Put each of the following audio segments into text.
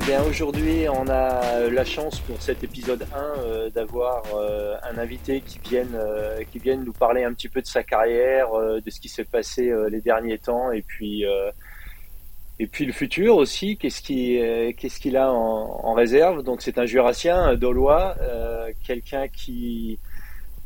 eh bien aujourd'hui on a la chance pour cet épisode 1 euh, d'avoir euh, un invité qui vienne, euh, qui vienne nous parler un petit peu de sa carrière, de ce qui s'est passé les derniers temps et puis et puis le futur aussi. Qu'est-ce qui qu'est-ce qu'il a en, en, réserve? Donc c'est un Jurassien, un Dolois, quelqu'un qui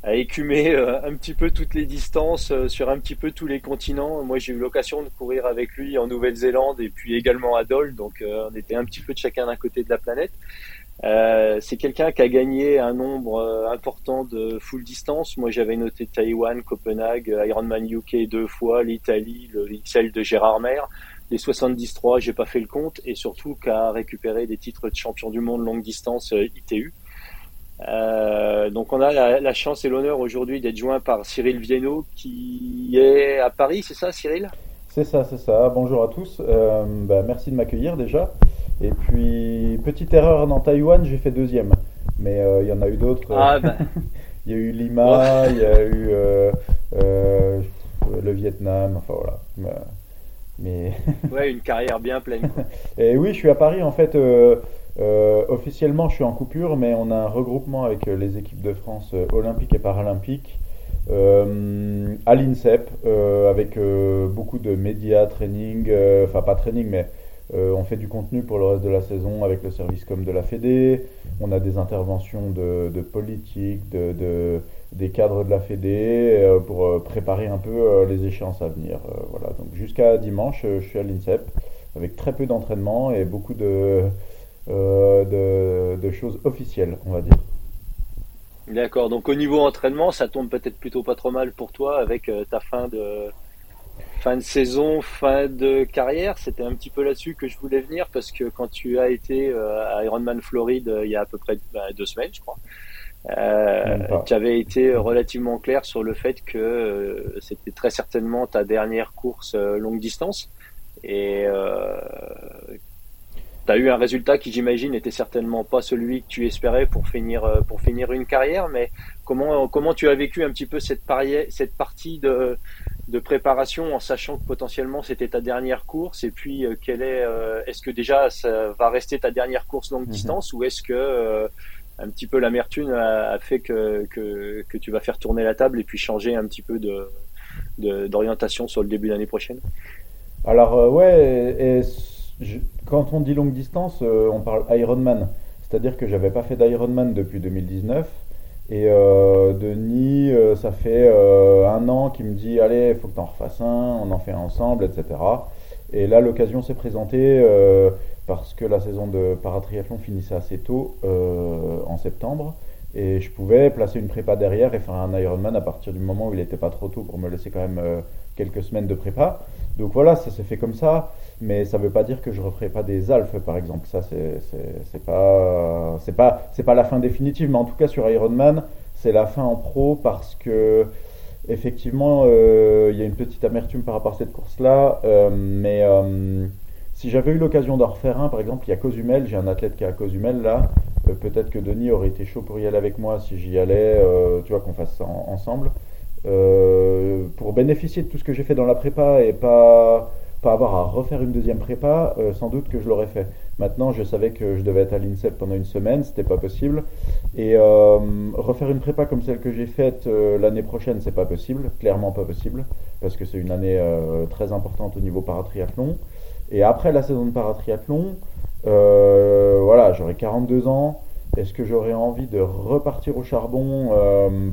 a écumé euh, un petit peu toutes les distances euh, sur un petit peu tous les continents. Moi, j'ai eu l'occasion de courir avec lui en Nouvelle-Zélande et puis également à Dole, donc euh, on était un petit peu de chacun d'un côté de la planète. C'est quelqu'un qui a gagné un nombre important de full distance. Moi, j'avais noté Taïwan, Copenhague, Ironman UK deux fois, l'Italie, le XL de Gérard Mer. Les 73, j'ai pas fait le compte, et surtout qu'a récupéré des titres de champion du monde longue distance ITU. Euh, donc on a la, chance et l'honneur aujourd'hui d'être joint par Cyril Viennot qui est à Paris, c'est ça Cyril? C'est ça, c'est ça. Bonjour à tous. Euh, bah, merci de m'accueillir déjà. Et puis, petite erreur dans Taïwan, j'ai fait deuxième. Mais euh, il y en a eu d'autres. Ah, bah. il y a eu Lima, il y a eu le Vietnam, enfin voilà. Mais... ouais, une carrière bien pleine. Et oui, je suis à Paris en fait. Euh, officiellement, je suis en coupure, mais on a un regroupement avec euh, les équipes de France euh, olympiques et paralympiques à l'INSEP, avec beaucoup de médias, training, enfin pas training, mais on fait du contenu pour le reste de la saison avec le service comme de la Fédé. On a des interventions de, de politique, de, de, des cadres de la Fédé pour préparer un peu les échéances à venir. voilà. Donc jusqu'à dimanche, je suis à l'INSEP avec très peu d'entraînement et beaucoup de euh, de, choses officielles, on va dire. D'accord, donc au niveau entraînement, ça tombe peut-être plutôt pas trop mal pour toi avec euh, ta fin de, fin de saison, fin de carrière. C'était un petit peu là-dessus que je voulais venir parce que quand tu as été euh, à Ironman Floride il y a à peu près bah, deux semaines, je crois, tu avais été relativement clair sur le fait que c'était très certainement ta dernière course longue distance et tu as eu un résultat qui, j'imagine, n'était certainement pas celui que tu espérais pour finir, euh, pour finir une carrière, mais comment, comment tu as vécu un petit peu cette, cette partie de, de préparation en sachant que potentiellement c'était ta dernière course et puis euh, quelle est, euh, est-ce que déjà ça va rester ta dernière course longue mhm. distance ou est-ce que un petit peu l'amertume a, fait que, que, que, tu vas faire tourner la table et puis changer un petit peu de, d'orientation sur le début d'année prochaine? Alors ouais, et quand on dit longue distance, euh, on parle Ironman. C'est-à-dire que j'avais pas fait d'Ironman depuis 2019. Et euh, Denis, euh, ça fait un an qu'il me dit Allez, il faut que tu en refasses un, on en fait un ensemble, etc. Et là, l'occasion s'est présentée parce que la saison de paratriathlon finissait assez tôt, en septembre. Et je pouvais placer une prépa derrière et faire un Ironman à partir du moment où il n'était pas trop tôt pour me laisser quand même quelques semaines de prépa. Donc voilà, ça s'est fait comme ça mais ça ne veut pas dire que je referai pas des alphes, par exemple. Ça, c'est pas, c'est pas, c'est pas la fin définitive, mais en tout cas sur Ironman, c'est la fin en pro parce que effectivement, euh, il y a une petite amertume par rapport à cette course-là, euh, mais euh, si j'avais eu l'occasion d'en refaire un, par exemple, il y a Cozumel, j'ai un athlète qui est à Cozumel là, peut-être que Denis aurait été chaud pour y aller avec moi si j'y allais, tu vois, qu'on fasse ça ensemble. Pour bénéficier de tout ce que j'ai fait dans la prépa et pas pas avoir à refaire une deuxième prépa, euh, sans doute que je l'aurais fait. Maintenant, je savais que je devais être à l'INSEP pendant une semaine, c'était pas possible. Et euh, refaire une prépa comme celle que j'ai faite euh, l'année prochaine, c'est pas possible, clairement pas possible, parce que c'est une année très importante au niveau paratriathlon. Et après la saison de paratriathlon, voilà, j'aurai 42 ans. Est-ce que j'aurais envie de repartir au charbon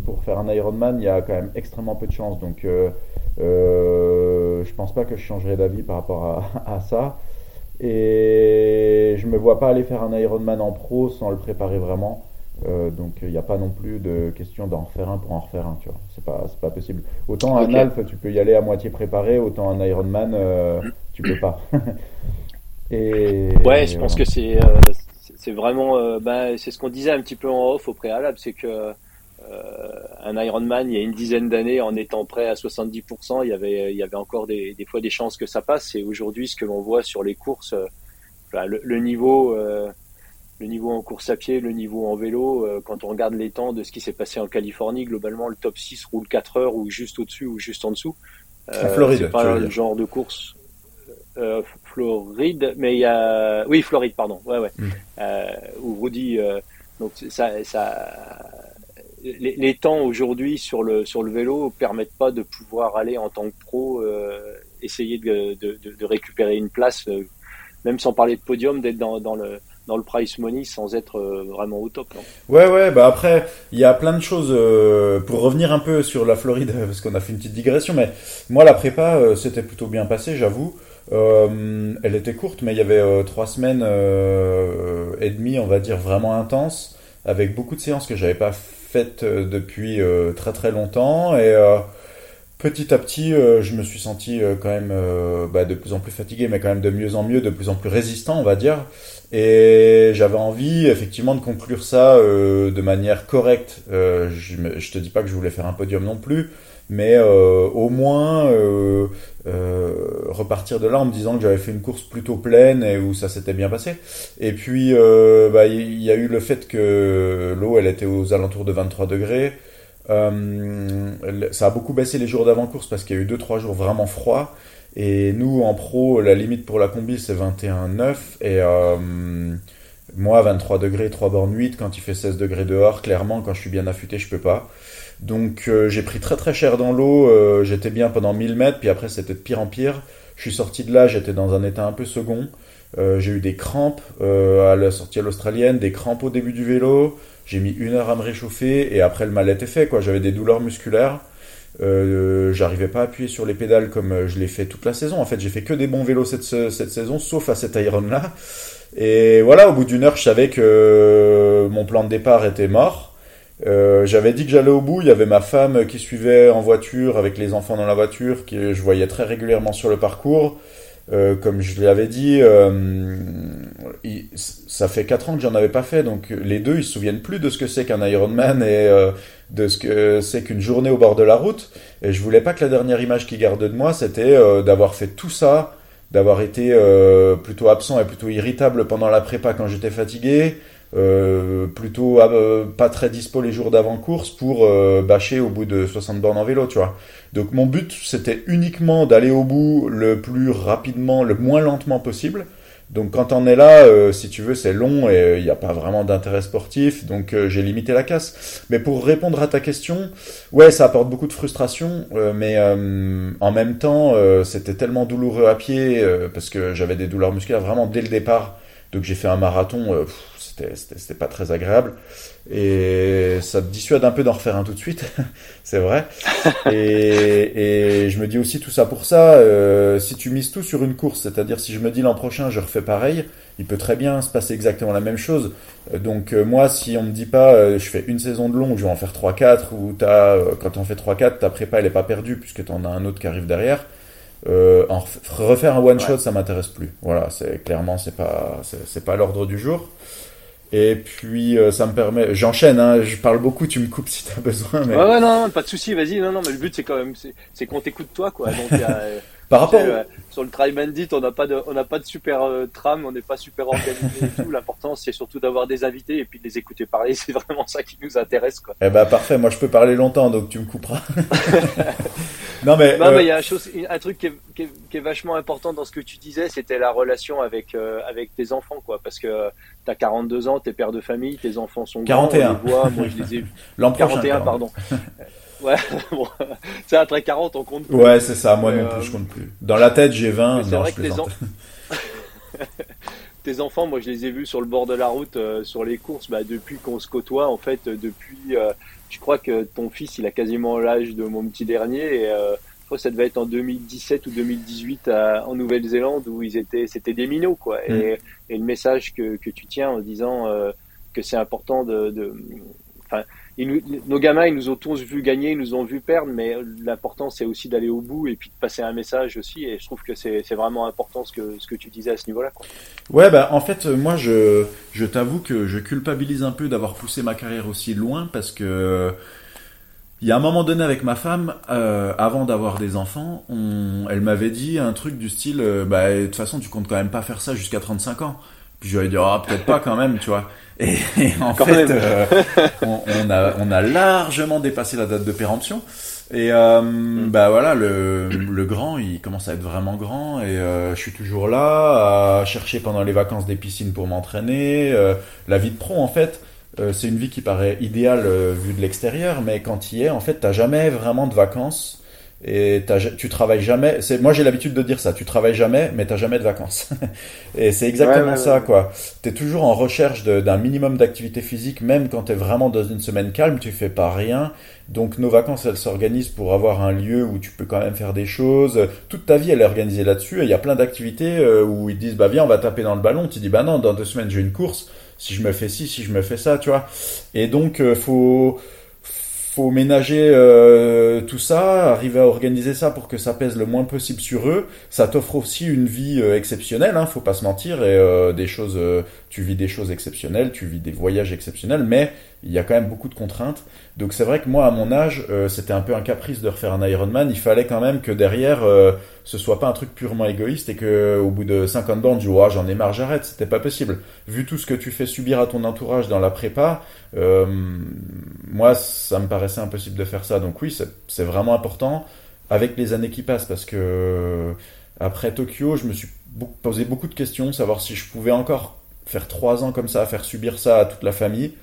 pour faire un Ironman? Il y a quand même extrêmement peu de chance. Donc, euh, je pense pas que je changerai d'avis par rapport à, ça. Et je me vois pas aller faire un Ironman en pro sans le préparer vraiment. Euh, donc il n'y a pas non plus de question d'en refaire un pour en refaire un, tu vois. C'est pas, pas possible. Autant un Alpha, tu peux y aller à moitié préparé, autant un Ironman, euh, tu peux pas. et, ouais, je pense que c'est c'est vraiment, bah, c'est ce qu'on disait un petit peu en off au préalable, c'est que euh, un Ironman il y a une dizaine d'années en étant prêt à 70%, il y avait, il y avait encore des, des fois des chances que ça passe. Et aujourd'hui, ce que l'on voit sur les courses, euh, le, niveau, euh, le niveau en course à pied, le niveau en vélo, quand on regarde les temps de ce qui s'est passé en Californie, globalement, le top 6 roule 4 heures ou juste au-dessus ou juste en dessous. Floride, c'est pas le genre de course. Floride, mais il y a, oui, Floride, pardon, ouais, ouais, mm. euh, où Rudy, euh, donc ça, ça, les, les temps aujourd'hui sur le sur le vélo permettent pas de pouvoir aller en tant que pro euh, essayer de, de, de, récupérer une place, même sans parler de podium, d'être dans, dans le dans le price money sans être vraiment au top. Non? Ouais, ouais, bah après, il y a plein de choses. Euh, pour revenir un peu sur la Floride, parce qu'on a fait une petite digression, mais moi, la prépa, euh, c'était plutôt bien passé, j'avoue. Elle était courte, mais il y avait trois semaines et demie, on va dire, vraiment intenses, avec beaucoup de séances que j'avais pas faites depuis très très longtemps. Et petit à petit, je me suis senti quand même bah, de plus en plus fatigué, mais quand même de mieux en mieux, de plus en plus résistant, on va dire. Et j'avais envie effectivement de conclure ça euh, de manière correcte. Euh, je, je te dis pas que je voulais faire un podium non plus, mais euh, au moins euh, euh, repartir de là en me disant que j'avais fait une course plutôt pleine et où ça s'était bien passé. Et puis bah, il y a eu le fait que l'eau elle était aux alentours de 23 degrés. ça a beaucoup baissé les jours d'avant-course parce qu'il y a eu 2-3 jours vraiment froids. Et nous, en pro, la limite pour la combi, c'est 21,9. Et euh, moi, 23 degrés, 3 bornes 8, quand il fait 16 degrés dehors, clairement, quand je suis bien affûté, je peux pas. Donc euh, j'ai pris très très cher dans l'eau, euh, j'étais bien pendant 1000 mètres, puis après c'était de pire en pire. Je suis sorti de là, j'étais dans un état un peu second. j'ai eu des crampes à la sortie à l'australienne, des crampes au début du vélo. J'ai mis une heure à me réchauffer et après le mal était fait, quoi. J'avais des douleurs musculaires. Euh, j'arrivais pas à appuyer sur les pédales comme euh, je l'ai fait toute la saison. En fait, j'ai fait que des bons vélos cette, saison, sauf à cet Iron là. Et voilà, au bout d'une heure, je savais que euh, mon plan de départ était mort. Euh, j'avais dit que j'allais au bout. Il y avait ma femme qui suivait en voiture avec les enfants dans la voiture, que je voyais très régulièrement sur le parcours. Euh, comme je l'avais dit, euh, ça fait 4 ans que j'en avais pas fait, donc les deux ils se souviennent plus de ce que c'est qu'un Ironman et euh, de ce que c'est qu'une journée au bord de la route. Et je voulais pas que la dernière image qu'ils gardent de moi, c'était d'avoir fait tout ça, d'avoir été plutôt absent et plutôt irritable pendant la prépa quand j'étais fatigué, euh, plutôt euh, pas très dispo les jours d'avant course pour euh, bâcher au bout de 60 bornes en vélo, tu vois. Donc mon but c'était uniquement d'aller au bout le plus rapidement, le moins lentement possible. Donc quand on est là, euh, si tu veux, c'est long et il n'y a pas vraiment d'intérêt sportif, donc j'ai limité la casse. Mais pour répondre à ta question, ouais, ça apporte beaucoup de frustration, mais en même temps, c'était tellement douloureux à pied parce que j'avais des douleurs musculaires vraiment dès le départ. Donc j'ai fait un marathon, c'était pas très agréable. Et ça te dissuade un peu d'en refaire un tout de suite, c'est vrai. Et, et, je me dis aussi tout ça pour ça, euh, si tu mises tout sur une course, c'est-à-dire si je me dis l'an prochain je refais pareil, il peut très bien se passer exactement la même chose. Donc euh, moi, si on me dit pas euh, je fais une saison de long, je vais en faire 3-4, ou as, quand on fait 3-4, ta prépa elle est pas perdue puisque tu en as un autre qui arrive derrière. en refaire un one shot, ça m'intéresse plus. Voilà, c'est clairement c'est pas c'est pas l'ordre du jour. Et puis euh, ça me permet, j'enchaîne, hein, je parle beaucoup, tu me coupes si tu as besoin. Mais... Ouais, ouais, non, pas de souci, vas-y. Non, non, mais le but c'est quand même, c'est qu'on t'écoute toi, quoi. Donc, euh, Par rapport euh, sur le Try Bandit, on n'a pas de, on n'a pas de super tram, on n'est pas super organisé et tout. L'important c'est surtout d'avoir des invités et puis de les écouter parler. C'est vraiment ça qui nous intéresse, quoi. Eh ben parfait. Moi je peux parler longtemps, donc tu me couperas. non mais. Non mais il y a un, chose, un truc qui est, qui, est, qui est, vachement important dans ce que tu disais, c'était la relation avec avec tes enfants, quoi, parce que T'as 42 ans, t'es père de famille, tes enfants sont 41. grands, voit, moi je les ai... L'an 41, pardon. Ouais, bon, c'est après 40, on compte plus. Ouais, c'est ça, moi non plus, euh, je compte plus. Dans la tête, j'ai 20, non, vrai je que tes, tes enfants, moi je les ai vus sur le bord de la route, euh, sur les courses, bah, depuis qu'on se côtoie, en fait, depuis, euh, je crois que ton fils, il a quasiment l'âge de mon petit dernier, et ça devait être en 2017 ou 2018 en Nouvelle-Zélande où ils étaient, c'était des minots quoi. Mm. Et, et, le message que, que, tu tiens en disant euh, que c'est important de, de nos gamins, ils nous ont tous vu gagner, ils nous ont vu perdre, mais l'important c'est aussi d'aller au bout et puis de passer un message aussi. Et je trouve que c'est vraiment important ce que, ce que tu disais à ce niveau-là. Ouais, bah en fait, moi je, je t'avoue que je culpabilise un peu d'avoir poussé ma carrière aussi loin parce que il y a un moment donné avec ma femme, euh, avant d'avoir des enfants, elle m'avait dit un truc du style, euh, bah de toute façon tu comptes quand même pas faire ça jusqu'à 35 ans. Puis ai dit, ah peut-être pas quand même, tu vois. Et, en fait, on, a, on a largement dépassé la date de péremption. Et mm. bah voilà, le, le grand, il commence à être vraiment grand et je suis toujours là à chercher pendant les vacances des piscines pour m'entraîner. la vie de pro, en fait, euh, c'est une vie qui paraît idéale euh, vue de l'extérieur, mais quand tu y es, en fait, t'as jamais vraiment de vacances et tu travailles jamais. C'est moi j'ai l'habitude de dire ça. Tu travailles jamais, mais t'as jamais de vacances. et c'est exactement ça, quoi. T'es toujours en recherche d'un minimum d'activité physique, même quand t'es vraiment dans une semaine calme, tu fais pas rien. Donc nos vacances, elles s'organisent pour avoir un lieu où tu peux quand même faire des choses. Toute ta vie, elle est organisée là-dessus. Et il y a plein d'activités euh, où ils disent bah viens, on va taper dans le ballon. Tu dis bah non, dans deux semaines j'ai une course si je me fais ci, si je me fais ça, tu vois. Et donc, euh, faut faut ménager euh, tout ça, arriver à organiser ça pour que ça pèse le moins possible sur eux. Ça t'offre aussi une vie euh, exceptionnelle, hein, faut pas se mentir, et euh, des choses, tu vis des choses exceptionnelles, tu vis des voyages exceptionnels, mais il y a quand même beaucoup de contraintes. Donc c'est vrai que moi, à mon âge, c'était un peu un caprice de refaire un Ironman. Il fallait quand même que derrière, ce soit pas un truc purement égoïste et que au bout de 50 bornes, tu oh, j'en ai marre, j'arrête. C'était pas possible. Vu tout ce que tu fais subir à ton entourage dans la prépa, moi, ça me paraissait impossible de faire ça. Donc oui, c'est vraiment important avec les années qui passent parce que après Tokyo, je me suis posé beaucoup de questions, savoir si je pouvais encore faire trois ans comme ça, faire subir ça à toute la famille.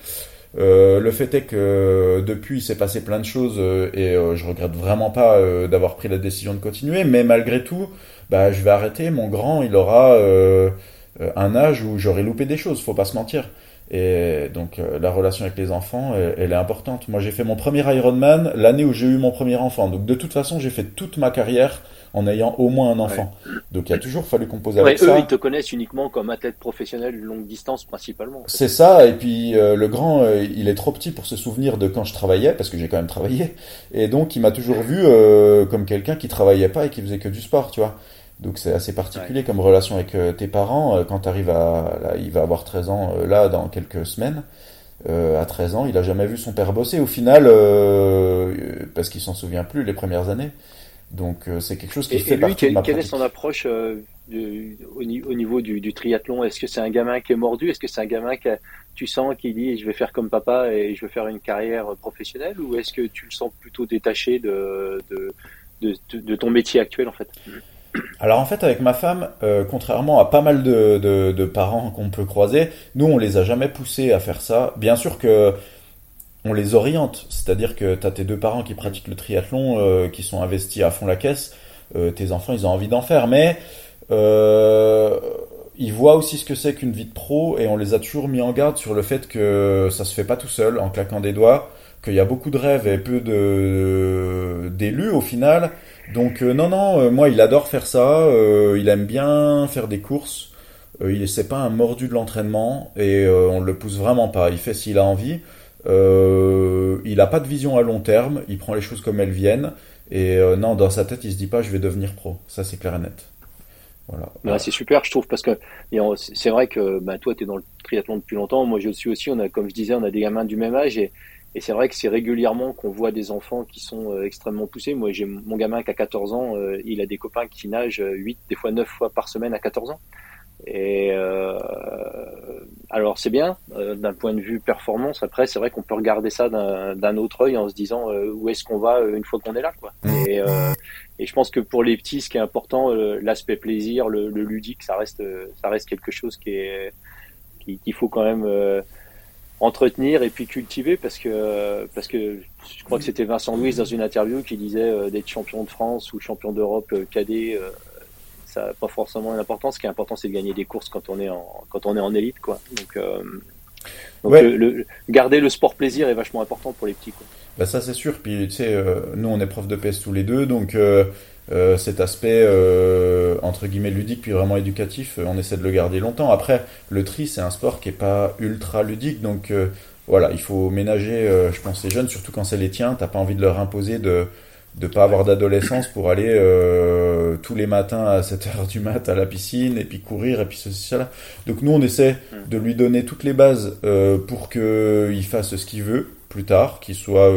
Euh, le fait est que depuis, il s'est passé plein de choses euh, et euh, je regrette vraiment pas d'avoir pris la décision de continuer. Mais malgré tout, bah, je vais arrêter. Mon grand, il aura un âge où j'aurai loupé des choses. Faut pas se mentir. Et donc euh, la relation avec les enfants, elle, est importante. Moi j'ai fait mon premier Ironman l'année où j'ai eu mon premier enfant. Donc de toute façon j'ai fait toute ma carrière en ayant au moins un enfant. Donc il a toujours fallu composer avec eux, Eux ils te connaissent uniquement comme athlète professionnel longue distance principalement. C'est ça. Et puis euh, le grand, euh, il est trop petit pour se souvenir de quand je travaillais parce que j'ai quand même travaillé. Et donc il m'a toujours vu comme quelqu'un qui travaillait pas et qui faisait que du sport, tu vois. Donc c'est assez particulier comme relation avec euh, tes parents. Euh, quand tu arrives à... Là, il va avoir 13 ans euh, là dans quelques semaines. à 13 ans, il a jamais vu son père bosser au final parce qu'il s'en souvient plus les premières années. Donc c'est quelque chose qui fait lui, partie quelle, de ma quelle est son approche au, niveau du, triathlon? Est-ce que c'est un gamin qui est mordu? Est-ce que c'est un gamin que tu sens qui dit je vais faire comme papa et je vais faire une carrière professionnelle? Ou est-ce que tu le sens plutôt détaché de, de, de, de ton métier actuel en fait? Alors en fait avec ma femme, euh, contrairement à pas mal de, parents qu'on peut croiser, nous on les a jamais poussés à faire ça. Bien sûr que on les oriente, c'est-à-dire que tu as tes deux parents qui pratiquent le triathlon, euh, qui sont investis à fond la caisse, euh, tes enfants ils ont envie d'en faire, mais ils voient aussi ce que c'est qu'une vie de pro et on les a toujours mis en garde sur le fait que ça se fait pas tout seul en claquant des doigts, qu'il y a beaucoup de rêves et peu de d'élus au final. Donc euh, non, non, euh, moi il adore faire ça, euh, il aime bien faire des courses, il c'est pas un mordu de l'entraînement et on le pousse vraiment pas, il fait s'il a envie. Il a pas de vision à long terme, il prend les choses comme elles viennent et non, dans sa tête il se dit pas je vais devenir pro, ça c'est clair et net. Voilà. c'est super, je trouve, parce que c'est vrai que bah, toi, tu es dans le triathlon depuis longtemps. Moi, je le suis aussi. On a, comme je disais, on a des gamins du même âge et, et c'est vrai que c'est régulièrement qu'on voit des enfants qui sont euh, extrêmement poussés. Moi, j'ai mon gamin qui a 14 ans, euh, il a des copains qui nagent 8, des fois 9 fois par semaine à 14 ans. Et euh, alors c'est bien d'un point de vue performance. Après, c'est vrai qu'on peut regarder ça d'un autre œil en se disant où est-ce qu'on va une fois qu'on est là, quoi. Et, et, je pense que pour les petits, ce qui est important, l'aspect plaisir, le, le, ludique, ça reste, ça reste quelque chose qui est qu'il faut quand même entretenir et puis cultiver parce que parce que je crois que c'était Vincent Louis dans une interview qui disait euh, d'être champion de France ou champion d'Europe euh, cadet euh, ça n'a pas forcément une importance. Ce qui est important c'est de gagner des courses quand on est en quand on est en élite quoi. Donc, donc le, garder le sport plaisir est vachement important pour les petits quoi. Bah ça c'est sûr. Puis tu sais nous on est prof de PS tous les deux. Donc euh, cet aspect euh, entre guillemets ludique puis vraiment éducatif, euh, on essaie de le garder longtemps. Après, le tri c'est un sport qui est pas ultra ludique, donc voilà, il faut ménager, je pense, les jeunes, surtout quand c'est les tiens, t'as pas envie de leur imposer de de pas avoir d'adolescence pour aller tous les matins à 7 heures du mat à la piscine et puis courir et puis ceci cela. Donc nous on essaie de lui donner toutes les bases pour que il fasse ce qu'il veut plus tard, qu'il soit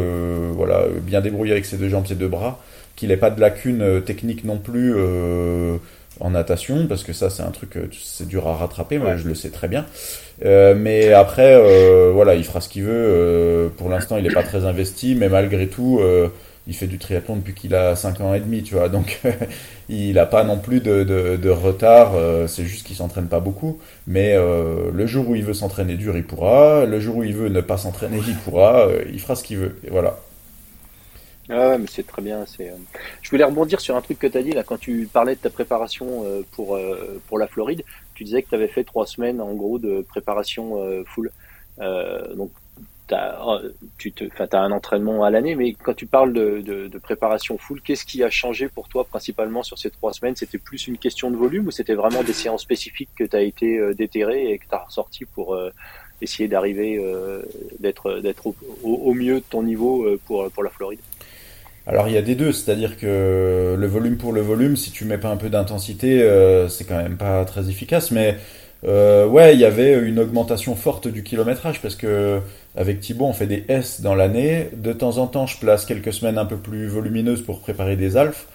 voilà bien débrouillé avec ses deux jambes, ses deux bras qu'il n'ait pas de lacunes euh, techniques non plus, euh, en natation, parce que ça c'est un truc, c'est dur à rattraper, moi je le sais très bien. mais après, voilà, il fera ce qu'il veut. pour l'instant, il n'est pas très investi, mais malgré tout, il fait du triathlon depuis qu'il a 5 ans et demi, tu vois. Donc, il n'a pas non plus de, retard. Euh, c'est juste qu'il s'entraîne pas beaucoup. Mais euh, le jour où il veut s'entraîner dur, il pourra. Le jour où il veut ne pas s'entraîner, il pourra. Euh, il fera ce qu'il veut. Et voilà. Ah mais c'est très bien. C'est. Je voulais rebondir sur un truc que tu as dit là quand tu parlais de ta préparation pour pour la Floride. Tu disais que tu avais fait trois semaines en gros de préparation full. donc tu te, as un entraînement à l'année, mais quand tu parles de, préparation full, qu'est-ce qui a changé pour toi principalement sur ces trois semaines? C'était plus une question de volume ou c'était vraiment des séances spécifiques que tu as été euh, et que tu as ressorti pour euh, essayer d'arriver, euh, d'être d'être au, mieux de ton niveau pour, pour la Floride? Alors il y a des deux, c'est-à-dire que le volume pour le volume, si tu mets pas un peu d'intensité, c'est quand même pas très efficace. Mais euh, ouais, il y avait une augmentation forte du kilométrage parce que avec Thibaut, on fait des S dans l'année. De temps en temps, je place quelques semaines un peu plus volumineuses pour préparer des alphes,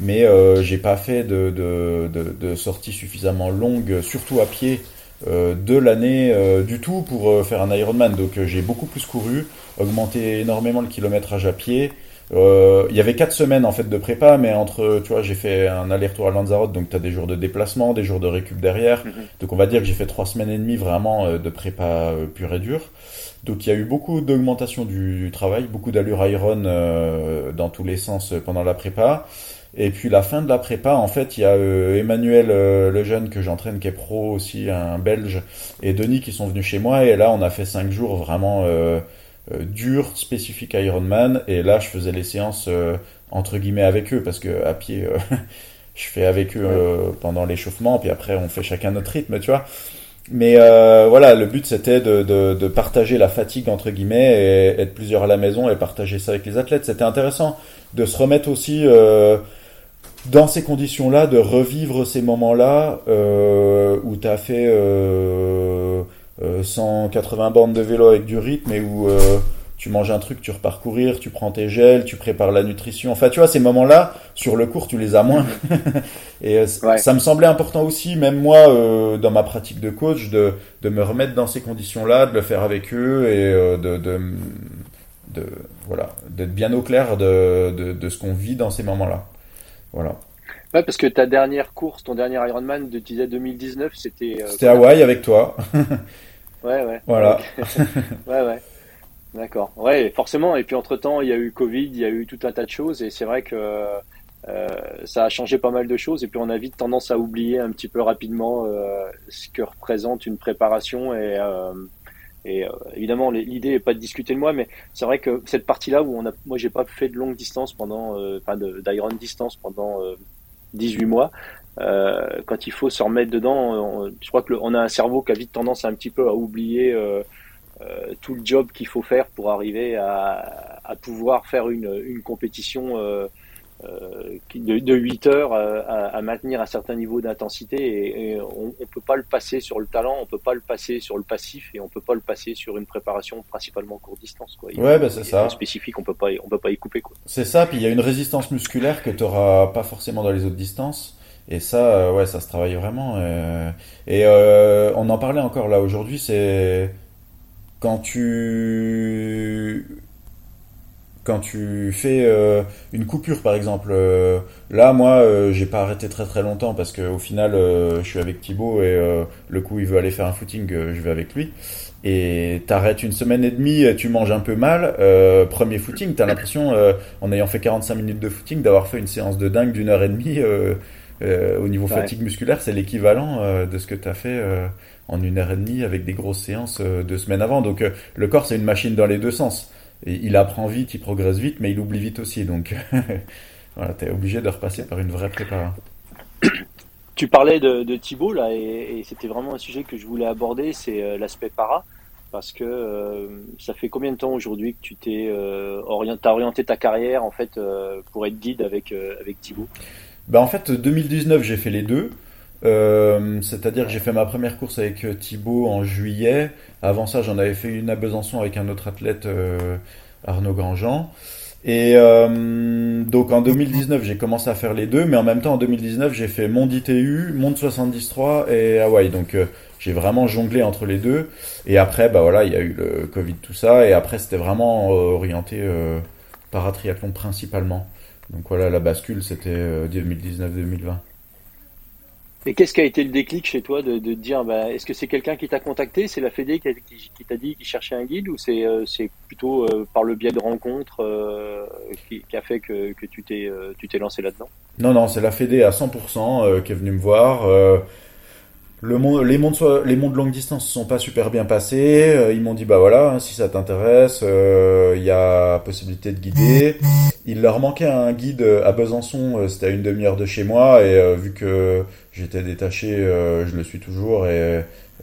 mais euh, j'ai pas fait de, de, de, de sorties suffisamment longues, surtout à pied, euh, de l'année euh, du tout pour euh, faire un Ironman. Donc j'ai beaucoup plus couru, augmenté énormément le kilométrage à pied. Euh, il y avait quatre semaines en fait de prépa, mais entre, tu vois, j'ai fait un aller-retour à Lanzarote, donc tu as des jours de déplacement, des jours de récup derrière. Mhm. Donc on va dire que j'ai fait trois semaines et demie vraiment euh, de prépa euh, pure et dure. Donc il y a eu beaucoup d'augmentation du, travail, beaucoup d'allure iron dans tous les sens pendant la prépa. Et puis la fin de la prépa, en fait, il y a Emmanuel, le jeune que j'entraîne, qui est pro aussi, un Belge, et Denis qui sont venus chez moi. Et là, on a fait cinq jours vraiment euh, dur, spécifique à Ironman. Et là, je faisais les séances euh, entre guillemets avec eux parce que à pied, euh, je fais avec eux pendant l'échauffement. Puis après, on fait chacun notre rythme, tu vois. Mais voilà, le but c'était de, de, de, partager la fatigue entre guillemets et être plusieurs à la maison et partager ça avec les athlètes. C'était intéressant de se remettre aussi dans ces conditions-là, de revivre ces moments-là où tu as fait 180 euh, bornes de vélo avec du rythme et où euh, tu manges un truc, tu repars courir, tu prends tes gels, tu prépares la nutrition. Enfin, tu vois, ces moments-là, sur le cours, tu les as moins. et euh, ça me semblait important aussi, même moi, dans ma pratique de coach, de, de me remettre dans ces conditions-là, de le faire avec eux et de, de, de, voilà, d'être bien au clair de, de, de ce qu'on vit dans ces moments-là. Voilà. Ouais, parce que ta dernière course, ton dernier Ironman de 2019, c'était. c'était Hawaï avec toi. Ouais, ouais. Voilà. ouais, ouais. D'accord. Ouais, forcément. Et puis entre temps, il y a eu Covid, il y a eu tout un tas de choses, et c'est vrai que euh, ça a changé pas mal de choses. Et puis on a vite tendance à oublier un petit peu rapidement euh, ce que représente une préparation. Et, euh, et euh, évidemment, l'idée n'est pas de discuter de moi, mais c'est vrai que cette partie-là où on a, moi, j'ai pas fait de longue distance pendant, euh, enfin, d'iron distance pendant 18 mois. Euh, quand il faut se remettre dedans, je crois que on a un cerveau qui a vite tendance un petit peu à oublier euh, euh, tout le job qu'il faut faire pour arriver à, à pouvoir faire une, une compétition euh, euh de, de, 8 heures à, à, maintenir un certain niveau d'intensité et, et on, on peut pas le passer sur le talent, on peut pas le passer sur le passif et on peut pas le passer sur une préparation principalement courte distance quoi. ouais, bah c'est ça. Spécifique, on peut pas, on peut pas y couper quoi. C'est ça, puis il y a une résistance musculaire que tu auras pas forcément dans les autres distances. Et ça, euh, ouais, ça se travaille vraiment. Euh, et euh, on en parlait encore là aujourd'hui, c'est quand tu quand tu fais une coupure par exemple. là, moi, j'ai pas arrêté très très longtemps parce que au final, je suis avec Thibaut et le coup il veut aller faire un footing, je vais avec lui. Et t'arrêtes une semaine et demie, tu manges un peu mal. premier footing, t'as l'impression, en ayant fait 45 minutes de footing, d'avoir fait une séance de dingue d'une heure et demie. Euh, au niveau fatigue musculaire, c'est l'équivalent euh, de ce que tu as fait euh, en une heure et demie avec des grosses séances deux semaines avant. Donc le corps, c'est une machine dans les deux sens. Et il apprend vite, il progresse vite, mais il oublie vite aussi. Donc voilà, tu es obligé de repasser par une vraie prépa. Tu parlais de, de Thibaut, là, et, c'était vraiment un sujet que je voulais aborder, c'est l'aspect para. Parce que ça fait combien de temps aujourd'hui que tu t'es orienté, as orienté ta carrière en fait pour être guide avec, avec Thibaut bah en fait, 2019, j'ai fait les deux. Euh, c'est-à-dire que j'ai fait ma première course avec euh, Thibaut en juillet. Avant ça, j'en avais fait une à Besançon avec un autre athlète, euh, Arnaud Grandjean. Et euh, donc en 2019, j'ai commencé à faire les deux, mais en même temps en 2019, j'ai fait Monde ITU, Monde 73 et Hawaï. Donc euh, j'ai vraiment jonglé entre les deux. Et après, bah voilà, il y a eu le Covid, tout ça. Et après, c'était vraiment orienté paratriathlon principalement. Donc voilà, la bascule, c'était 2019-2020. Et qu'est-ce qui a été le déclic chez toi de, de dire, bah, est-ce que c'est quelqu'un qui t'a contacté, c'est la Fédé qui, t'a dit qu'il cherchait un guide, ou c'est euh, plutôt euh, par le biais de rencontres euh, qui, a fait que, que tu t'es tu t'es lancé là-dedans? Non, non, c'est la Fédé à 100% qui est venue me voir. Le monde, les mondes, les mondes longue distance ne sont pas super bien passés. Ils m'ont dit bah voilà, hein, si ça t'intéresse, il y a possibilité de guider. Il leur manquait un guide à Besançon, c'était à une demi-heure de chez moi, et vu que J'étais détaché, euh, je le suis toujours, et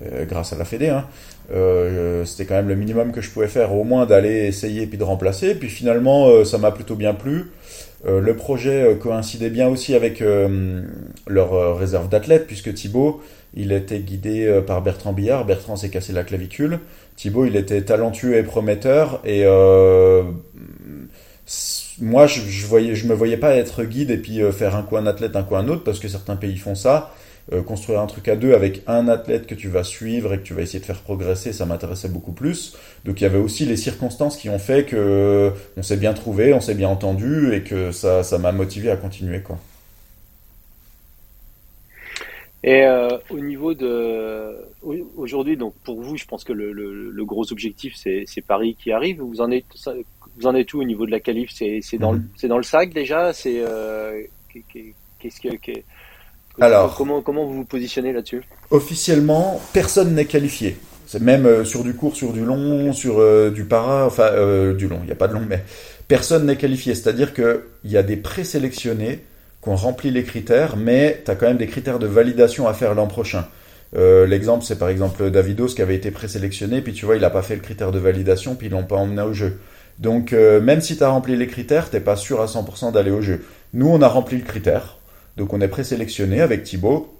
euh, grâce à la Fédé, hein, euh, c'était quand même le minimum que je pouvais faire, au moins d'aller essayer puis de remplacer. Puis finalement, ça m'a plutôt bien plu. Le projet coïncidait bien aussi avec leur réserve d'athlètes, puisque Thibaut, il était guidé par Bertrand Billard. Bertrand s'est cassé la clavicule. Thibaut, il était talentueux et prometteur. Et moi, je, je, voyais, je me voyais pas être guide et puis euh, faire un coup un athlète, un coup un autre, parce que certains pays font ça. Euh, construire un truc à deux avec un athlète que tu vas suivre et que tu vas essayer de faire progresser, ça m'intéressait beaucoup plus. Donc il y avait aussi les circonstances qui ont fait que euh, on s'est bien trouvé, on s'est bien entendu et que ça, ça m'a motivé à continuer, quoi. Et euh, au niveau de aujourd'hui, donc pour vous, je pense que le, le, le gros objectif c'est Paris qui arrive. Vous en êtes vous en êtes où au niveau de la qualif? C'est dans, mhm. c'est dans le sac déjà? C'est euh, qu'est-ce que alors, comment, comment vous vous positionnez là-dessus? Officiellement, personne n'est qualifié. C'est même euh, sur du court, sur du long, sur euh, du para, enfin du long. Il n'y a pas de long, mais personne n'est qualifié. C'est-à-dire qu'il y a des présélectionnés qui ont rempli les critères, mais tu as quand même des critères de validation à faire l'an prochain. L'exemple, c'est par exemple Davidos qui avait été présélectionné, puis tu vois, il n'a pas fait le critère de validation, puis ils l'ont pas emmené au jeu. Donc euh, même si tu as rempli les critères, t'es pas sûr à 100% d'aller au jeu. Nous, on a rempli le critère. Donc on est présélectionné avec Thibaut.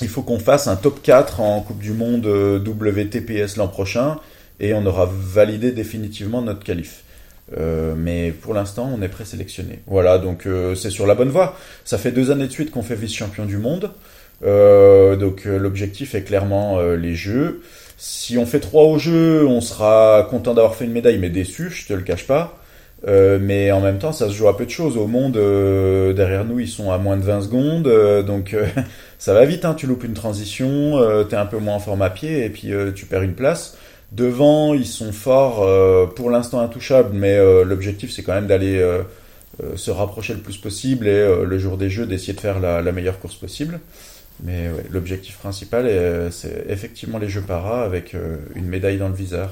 Il faut qu'on fasse un top 4 en Coupe du Monde euh, WTPS l'an prochain et on aura validé définitivement notre qualif. Euh, mais pour l'instant, on est présélectionné. Voilà, donc c'est sur la bonne voie. Ça fait deux années de suite qu'on fait vice-champion du monde. donc l'objectif est clairement les Jeux. Si on fait trois au jeu, on sera content d'avoir fait une médaille, mais déçu, je te le cache pas. Euh, mais en même temps, ça se joue à peu de choses. Au monde, euh, derrière nous, ils sont à moins de 20 secondes. Euh, donc, ça va vite. Hein. Tu loupes une transition, tu es un peu moins en forme à pied et puis tu perds une place. Devant, ils sont forts, pour l'instant intouchables, mais l'objectif, c'est quand même d'aller se rapprocher le plus possible et le jour des jeux, d'essayer de faire la meilleure course possible. Mais l'objectif principal, c'est effectivement les Jeux para avec une médaille dans le viseur.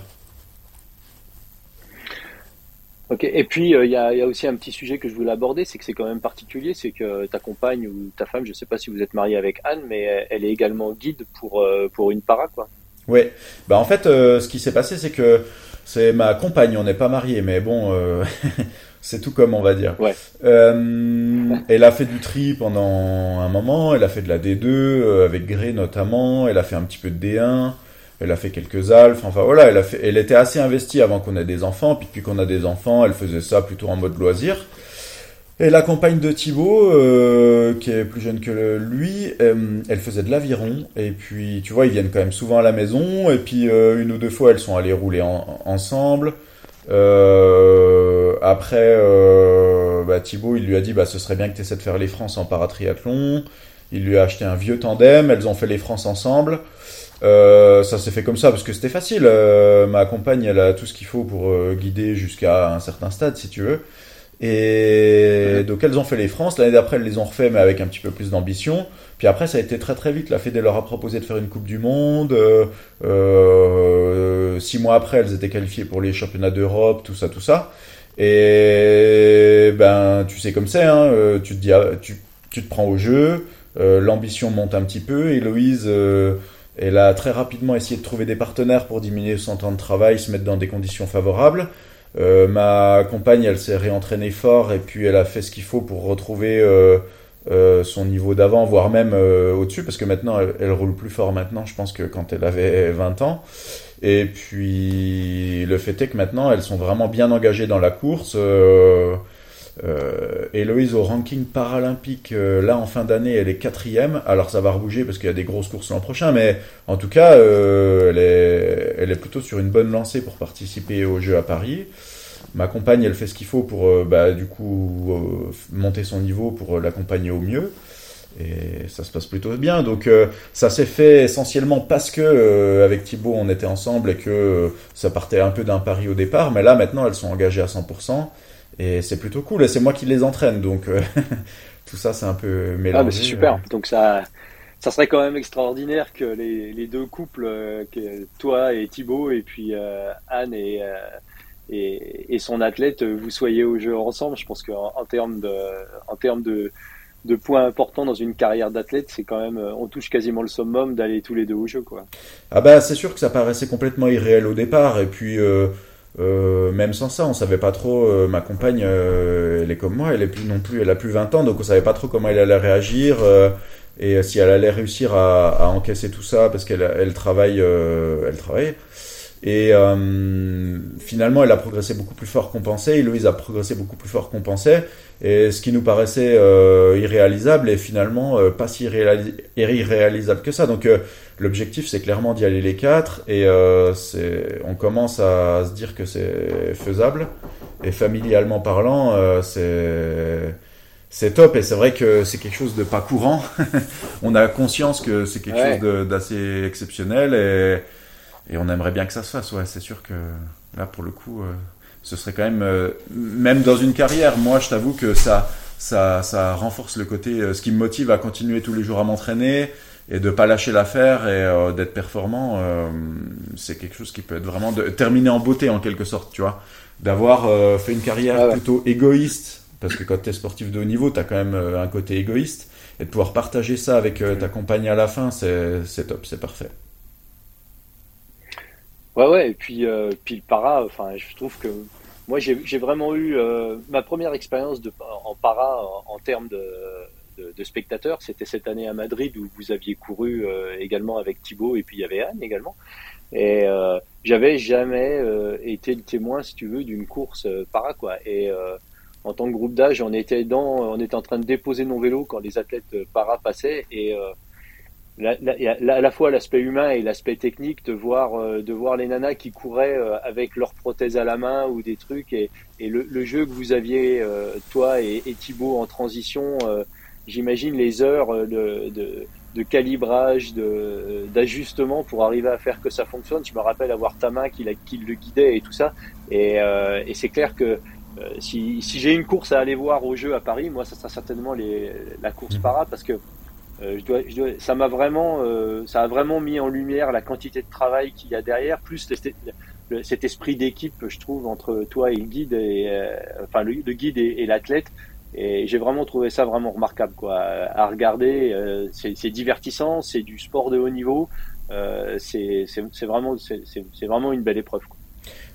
Ok, et puis euh, il y, a, aussi un petit sujet que je voulais aborder, c'est que c'est quand même particulier, c'est que ta compagne ou ta femme, je ne sais pas si vous êtes marié avec Anne, mais elle est également guide pour, pour une para, quoi. Oui, bah en fait, ce qui s'est passé, c'est que c'est ma compagne, on n'est pas mariés, mais bon, C'est tout comme on va dire. Ouais. Euh, elle a fait du tri pendant un moment. Elle a fait de la D2 euh, avec Grey notamment. Elle a fait un petit peu de D1. Elle a fait quelques alphes. Enfin voilà, elle était assez investie avant qu'on ait des enfants. Puis depuis qu'on a des enfants, elle faisait ça plutôt en mode loisir. Et la compagne de Thibaut, euh, qui est plus jeune que lui, euh, elle faisait de l'aviron. Et puis, tu vois, ils viennent quand même souvent à la maison. Et puis, euh, une ou deux fois, elles sont allées rouler ensemble. Euh, après, bah, Thibaut, il lui a dit, bah, ce serait bien que tu essaies de faire les France en paratriathlon. Il lui a acheté un vieux tandem, elles ont fait les France ensemble. Euh, ça s'est fait comme ça parce que c'était facile. Euh, ma compagne, elle a tout ce qu'il faut pour euh, guider jusqu'à un certain stade, si tu veux. Et donc elles ont fait les France. L'année d'après, elles les ont refait, mais avec un petit peu plus d'ambition. Puis après, ça a été très très vite. La Fédé leur a proposé de faire une Coupe du Monde. Euh, euh, six mois après, elles étaient qualifiées pour les championnats d'Europe, tout ça, tout ça. Et ben, tu sais comme c'est, hein, tu te dis, ah, tu, tu, te prends au jeu. Euh, L'ambition monte un petit peu. Héloïse, euh, elle a très rapidement essayé de trouver des partenaires pour diminuer son temps de travail, se mettre dans des conditions favorables. Euh, ma compagne, elle s'est réentraînée fort et puis elle a fait ce qu'il faut pour retrouver euh, euh, son niveau d'avant, voire même euh, au-dessus, parce que maintenant, elle, elle, roule plus fort maintenant, je pense, que quand elle avait 20 ans. Et puis le fait est que maintenant elles sont vraiment bien engagées dans la course. Euh, Héloïse au ranking paralympique, euh, là en fin d'année, elle est quatrième. Alors ça va rebouger parce qu'il y a des grosses courses l'an prochain, mais en tout cas, euh, elle, est, elle est plutôt sur une bonne lancée pour participer aux Jeux à Paris. Ma compagne, elle fait ce qu'il faut pour, euh, bah, du coup, monter son niveau pour l'accompagner au mieux. Et ça se passe plutôt bien. Donc ça s'est fait essentiellement parce que avec Thibaut on était ensemble et que ça partait un peu d'un pari au départ. Mais là maintenant elles sont engagées à 100%. Et c'est plutôt cool. Et c'est moi qui les entraîne. Donc tout ça c'est un peu mélangé. Ah mais c'est super. Donc ça, ça serait quand même extraordinaire que les, les deux couples, que toi et Thibaut, et puis Anne et et, et, son athlète, vous soyez au jeu ensemble. Je pense qu'en en termes de, en termes de, de points importants dans une carrière d'athlète, c'est quand même, on touche quasiment le summum d'aller tous les deux au jeu, quoi. Ah bah c'est sûr que ça paraissait complètement irréel au départ, et puis euh, euh, même sans ça, on savait pas trop. Euh, ma compagne, euh, elle est comme moi, elle est plus non plus, elle a plus 20 ans, donc on savait pas trop comment elle allait réagir. Euh, et si elle allait réussir à, encaisser tout ça parce qu'elle elle travaille, elle travaille. Et euh, finalement, elle a progressé beaucoup plus fort qu'on pensait. Héloïse a progressé beaucoup plus fort qu'on pensait. Et ce qui nous paraissait euh, irréalisable est finalement euh, pas si irréalisable que ça. Donc euh, l'objectif, c'est clairement d'y aller les quatre. Et euh, on commence à se dire que c'est faisable. Et familialement parlant, euh, c'est c'est top et c'est vrai que c'est quelque chose de pas courant. on a conscience que c'est quelque ouais. chose d'assez exceptionnel et et on aimerait bien que ça se fasse, ouais. C'est sûr que là, pour le coup, euh, ce serait quand même, euh, même dans une carrière, moi, je t'avoue que ça, ça, ça renforce le côté, euh, ce qui me motive à continuer tous les jours à m'entraîner et de pas lâcher l'affaire et euh, d'être performant. Euh, c'est quelque chose qui peut être vraiment de terminer en beauté en quelque sorte, tu vois. D'avoir euh, fait une carrière ah ouais. plutôt égoïste, parce que quand tu es sportif de haut niveau, tu as quand même un côté égoïste, et de pouvoir partager ça avec ta compagne à la fin, c'est top, c'est parfait. Ouais, ouais, et puis, euh, puis le para, enfin, je trouve que moi, j'ai vraiment eu euh, ma première expérience de, en para en, en termes de, de, de spectateurs. C'était cette année à Madrid où vous aviez couru euh, également avec Thibaut et puis il y avait Anne également. Et euh, j'avais jamais euh, été le témoin, si tu veux, d'une course euh, para, quoi. Et en tant que groupe d'âge, on était dans, on était en train de déposer nos vélos quand les athlètes para passaient et la, la, à la fois l'aspect humain et l'aspect technique de voir euh, de voir les nanas qui couraient euh, avec leurs prothèses à la main ou des trucs. Et, et le, le, jeu que vous aviez euh, toi et, et Thibaut en transition j'imagine les heures de, de, de calibrage de d'ajustement pour arriver à faire que ça fonctionne. Je me rappelle avoir ta main qui, la, qui le guidait et tout ça. Et, et c'est clair que si, si j'ai une course à aller voir au jeu à Paris moi ça sera certainement les, la course mmh. para parce que euh, je dois, je dois, ça m'a vraiment, euh, ça a vraiment mis en lumière la quantité de travail qu'il y a derrière, plus cet esprit d'équipe, je trouve, entre toi et le guide, et, euh, enfin le, guide et, et l'athlète. Et j'ai vraiment trouvé ça vraiment remarquable, quoi, à regarder. Euh, c'est divertissant, c'est du sport de haut niveau. Euh, c'est vraiment, c'est vraiment une belle épreuve. Quoi.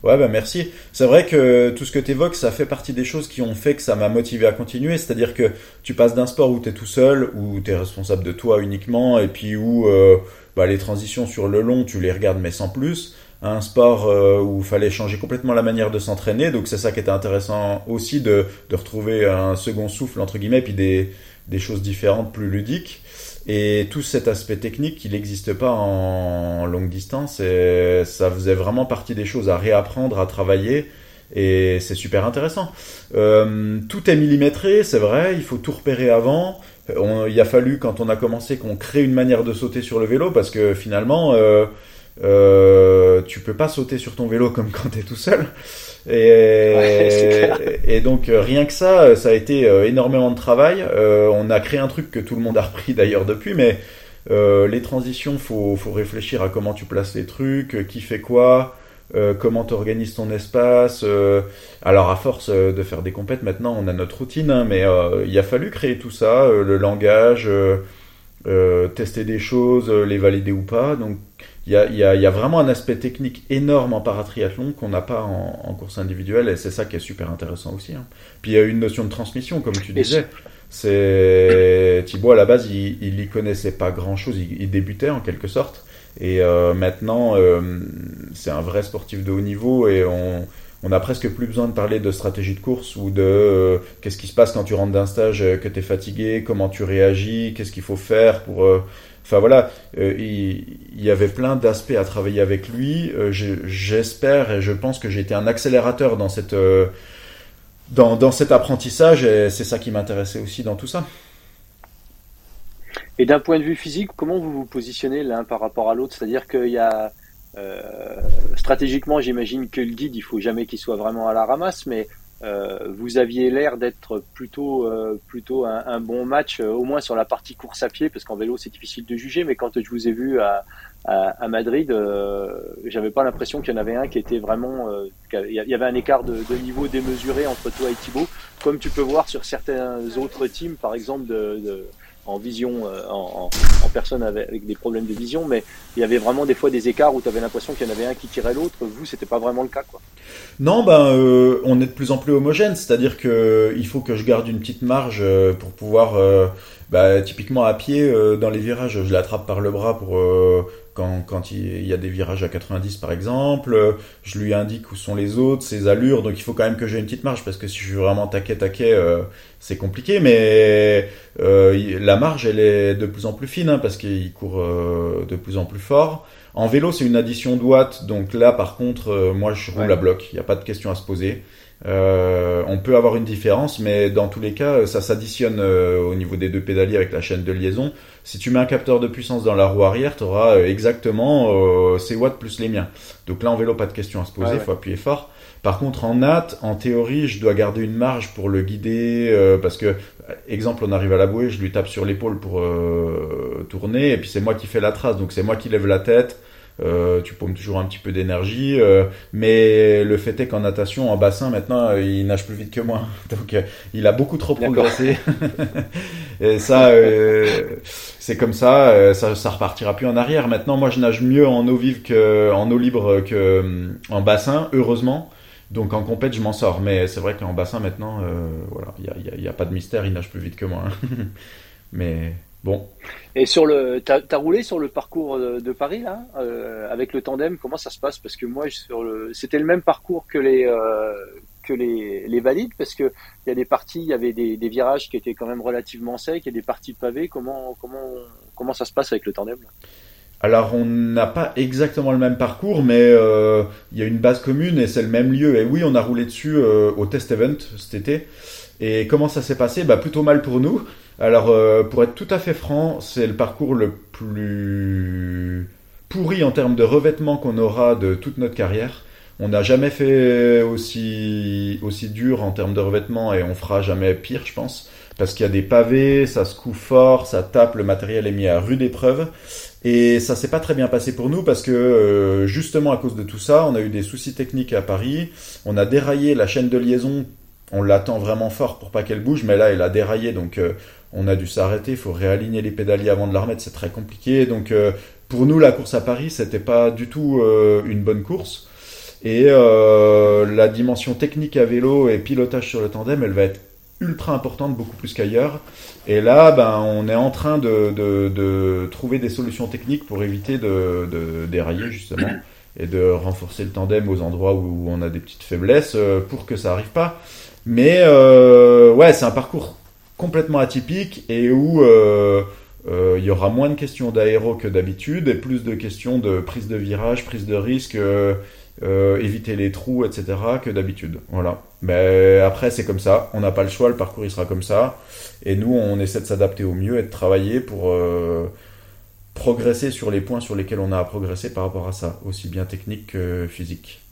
Ouais, bah merci. C'est vrai que tout ce que tu évoques, ça fait partie des choses qui ont fait que ça m'a motivé à continuer. C'est-à-dire que tu passes d'un sport où tu es tout seul, où tu es responsable de toi uniquement, et puis où euh, bah, les transitions sur le long, tu les regardes mais sans plus, un sport euh, où il fallait changer complètement la manière de s'entraîner. Donc c'est ça qui était intéressant aussi, de, de retrouver un second souffle, entre guillemets, puis des, des choses différentes, plus ludiques. Et tout cet aspect technique, il n'existe pas en longue distance ça faisait vraiment partie des choses à réapprendre, à travailler et c'est super intéressant. Euh, tout est millimétré, c'est vrai, il faut tout repérer avant. Il a fallu, quand on a commencé, qu'on crée une manière de sauter sur le vélo parce que finalement, euh, euh, tu peux pas sauter sur ton vélo comme quand tu es tout seul. Et, ouais, et, donc euh, rien que ça, ça a été euh, énormément de travail. Euh, on a créé un truc que tout le monde a repris d'ailleurs depuis, mais euh, les transitions, faut, faut réfléchir à comment tu places les trucs, qui fait quoi, euh, comment tu organises ton espace. alors à force de faire des compètes, maintenant on a notre routine, hein, mais il a fallu créer tout ça, le langage, tester des choses, les valider ou pas. Donc il y a, y, a, y a, vraiment un aspect technique énorme en paratriathlon qu'on n'a pas en, en, course individuelle et c'est ça qui est super intéressant aussi. Hein. Puis il y a une notion de transmission, comme tu disais. C'est Thibaut à la base, il, il y connaissait pas grand chose, il, il, débutait en quelque sorte. Et maintenant, c'est un vrai sportif de haut niveau et on, on a presque plus besoin de parler de stratégie de course ou de qu'est-ce qui se passe quand tu rentres d'un stage, que tu es fatigué, comment tu réagis, qu'est-ce qu'il faut faire pour Enfin voilà, euh, il, y avait plein d'aspects à travailler avec lui. Euh, j'espère et je pense que j'ai été un accélérateur dans cette euh, dans, dans cet apprentissage et c'est ça qui m'intéressait aussi dans tout ça. Et d'un point de vue physique, comment vous vous positionnez l'un par rapport à l'autre? C'est-à-dire qu'il y a stratégiquement, j'imagine que le guide, il faut jamais qu'il soit vraiment à la ramasse, mais euh, vous aviez l'air d'être plutôt, euh, plutôt un, bon match, euh, au moins sur la partie course à pied, parce qu'en vélo c'est difficile de juger, mais quand je vous ai vu à, à, Madrid, j'avais pas l'impression qu'il y en avait un qui était vraiment, il y avait un écart de, de, niveau démesuré entre toi et Thibaut, comme tu peux voir sur certains autres teams, par exemple de, de en vision, euh, en, personne avec, des problèmes de vision, mais il y avait vraiment des fois des écarts où tu avais l'impression qu'il y en avait un qui tirait l'autre. Vous, c'était pas vraiment le cas, quoi. Non, ben, euh, on est de plus en plus homogène, c'est-à-dire que il faut que je garde une petite marge euh, pour pouvoir, bah, typiquement à pied dans les virages, je l'attrape par le bras pour quand, quand il y a des virages à 90 par exemple, je lui indique où sont les autres, ses allures, donc il faut quand même que j'ai une petite marge parce que si je suis vraiment taquet taquet, euh, c'est compliqué, mais euh, la marge elle est de plus en plus fine hein, parce qu'il court euh, de plus en plus fort. En vélo c'est une addition de watts, donc là par contre euh, moi je roule à bloc, il n'y a pas de question à se poser. Euh, on peut avoir une différence, mais dans tous les cas, ça s'additionne euh, au niveau des deux pédaliers avec la chaîne de liaison. Si tu mets un capteur de puissance dans la roue arrière, tu auras euh, exactement ces watts plus les miens. Donc là, en vélo, pas de question à se poser, il faut appuyer fort. Par contre, en nat, en théorie, je dois garder une marge pour le guider, parce que, exemple, on arrive à la bouée, je lui tape sur l'épaule pour tourner, et puis c'est moi qui fais la trace, donc c'est moi qui lève la tête, euh, tu paumes toujours un petit peu d'énergie, euh, mais le fait est qu'en natation, en bassin, maintenant, euh, il nage plus vite que moi. Donc, il a beaucoup trop progressé. et ça, c'est comme ça, ça, ça repartira plus en arrière. Maintenant, moi, je nage mieux en eau vive que en eau libre que en bassin, heureusement. Donc en compète, je m'en sors. Mais c'est vrai qu'en bassin, maintenant, voilà, il n'y a, y a, pas de mystère, il nage plus vite que moi. mais Bon. Et sur le, t'as as roulé sur le parcours de, Paris là, euh, avec le tandem? Comment ça se passe? Parce que moi, sur le, c'était le même parcours que les euh, que les, les valides, parce que il y a des parties, il y avait des, des, virages qui étaient quand même relativement secs, et des parties pavées. Comment comment comment ça se passe avec le tandem alors on n'a pas exactement le même parcours, mais euh, il y a une base commune et c'est le même lieu. Et oui, on a roulé dessus au test event cet été. Et comment ça s'est passé? Bah plutôt mal pour nous. Alors, euh, pour être tout à fait franc, c'est le parcours le plus pourri en termes de revêtement qu'on aura de toute notre carrière. On n'a jamais fait aussi, aussi dur en termes de revêtement et on fera jamais pire, je pense. Parce qu'il y a des pavés, ça se coud fort, ça tape, le matériel est mis à rude épreuve. Et ça s'est pas très bien passé pour nous parce que euh, justement à cause de tout ça, on a eu des soucis techniques à Paris. On a déraillé la chaîne de liaison. On l'attend vraiment fort pour pas qu'elle bouge, mais là elle a déraillé, donc euh, on a dû s'arrêter, il faut réaligner les pédaliers avant de la remettre, c'est très compliqué. Donc euh, pour nous, la course à Paris, c'était pas du tout euh, une bonne course. Et euh, la dimension technique à vélo et pilotage sur le tandem, elle va être ultra importante, beaucoup plus qu'ailleurs. Et là, ben, on est en train de, trouver des solutions techniques pour éviter de, dérailler justement et de renforcer le tandem aux endroits où on a des petites faiblesses pour que ça arrive pas. Mais ouais, c'est un parcours complètement atypique et où euh, euh, il y aura moins de questions d'aéro que d'habitude et plus de questions de prise de virage, prise de risque, euh, éviter les trous, etc. que d'habitude. Voilà. Mais après, c'est comme ça. On n'a pas le choix. Le parcours, il sera comme ça. Et nous, on essaie de s'adapter au mieux et de travailler pour progresser sur les points sur lesquels on a à progresser par rapport à ça, aussi bien technique que physique.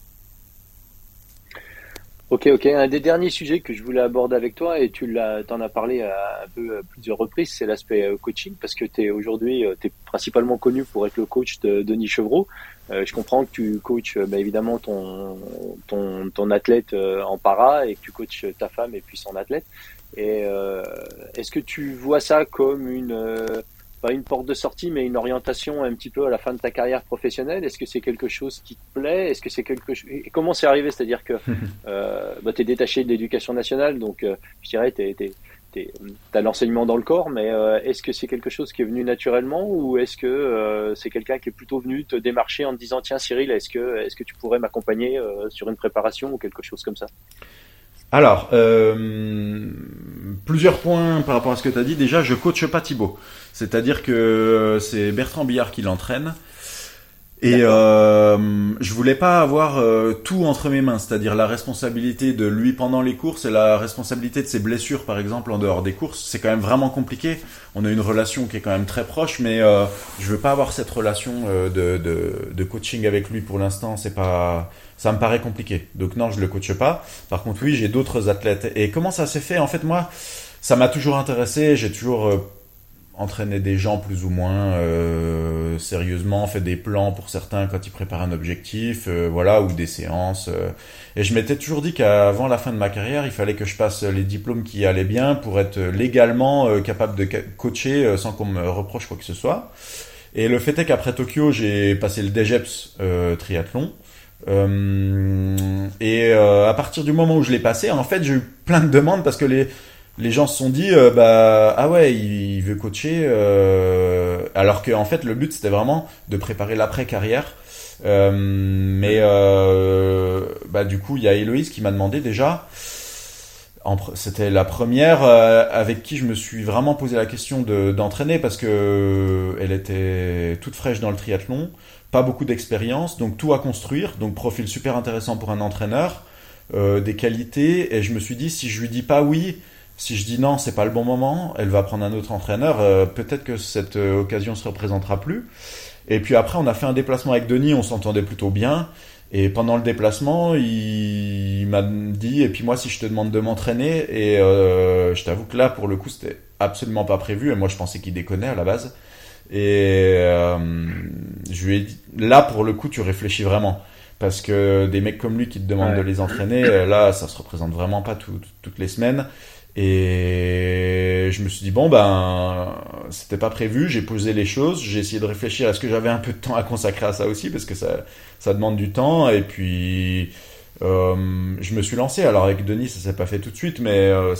Ok, ok. Un des derniers sujets que je voulais aborder avec toi, et tu l'as, en as parlé à, un peu à plusieurs reprises, c'est l'aspect euh, coaching, parce que tu es aujourd'hui, euh, tu principalement connu pour être le coach de Denis Chevreau. Euh, je comprends que tu coaches bah, évidemment ton, ton, ton athlète en para et que tu coaches ta femme et puis son athlète. Et est-ce que tu vois ça comme une pas une porte de sortie, mais une orientation un petit peu à la fin de ta carrière professionnelle Est-ce que c'est quelque chose qui te plaît? Est-ce que c'est quelque chose et Comment c'est arrivé? C'est-à-dire que euh, bah, tu es détaché de l'éducation nationale, donc euh, je dirais tu es, tu as l'enseignement dans le corps, mais est-ce que c'est quelque chose qui est venu naturellement ou est-ce que c'est quelqu'un qui est plutôt venu te démarcher en te disant tiens Cyril, est-ce que, est-ce que tu pourrais m'accompagner sur une préparation ou quelque chose comme ça? Alors, euh, plusieurs points par rapport à ce que tu as dit. Déjà, je coache pas Thibaut. C'est-à-dire que c'est Bertrand Billard qui l'entraîne. Et euh, je voulais pas avoir euh, tout entre mes mains, c'est-à-dire la responsabilité de lui pendant les courses et la responsabilité de ses blessures, par exemple, en dehors des courses. C'est quand même vraiment compliqué. On a une relation qui est quand même très proche, mais euh, je veux pas avoir cette relation euh, de, de, de, coaching avec lui pour l'instant. C'est pas, ça me paraît compliqué. Donc non, je le coache pas. Par contre, oui, j'ai d'autres athlètes. Et comment ça s'est fait? En fait, moi, ça m'a toujours intéressé. J'ai toujours euh, entraîner des gens plus ou moins euh, sérieusement, fait des plans pour certains quand ils préparent un objectif, euh, voilà, ou des séances. Euh. Et je m'étais toujours dit qu'avant la fin de ma carrière, il fallait que je passe les diplômes qui allaient bien pour être légalement capable de coacher sans qu'on me reproche quoi que ce soit. Et le fait est qu'après Tokyo, j'ai passé le DGEPS triathlon. et à partir du moment où je l'ai passé, en fait, j'ai eu plein de demandes parce que les les gens se sont dit euh, bah ah ouais il, veut coacher euh, alors que en fait le but c'était vraiment de préparer l'après carrière euh, mais bah du coup il y a Héloïse qui m'a demandé déjà c'était la première avec qui je me suis vraiment posé la question d'entraîner parce que elle était toute fraîche dans le triathlon pas beaucoup d'expérience donc tout à construire donc profil super intéressant pour un entraîneur des qualités. Et je me suis dit si je lui dis pas oui si je dis non, c'est pas le bon moment, elle va prendre un autre entraîneur, euh, peut-être que cette euh, occasion se représentera plus. Et puis après, on a fait un déplacement avec Denis, on s'entendait plutôt bien. Et pendant le déplacement, il, m'a dit, et puis moi, si je te demande de m'entraîner, et euh, je t'avoue que là, pour le coup, c'était absolument pas prévu, et moi, je pensais qu'il déconnait à la base. Et je lui ai dit, là, pour le coup, tu réfléchis vraiment. Parce que des mecs comme lui qui te demandent de les entraîner, là, ça se représente vraiment pas toutes les semaines. Et je me suis dit, bon, ben, c'était pas prévu, j'ai posé les choses, j'ai essayé de réfléchir, est-ce que j'avais un peu de temps à consacrer à ça aussi, parce que ça, ça demande du temps, et puis euh, je me suis lancé. Alors avec Denis, ça s'est pas fait tout de suite, mais euh,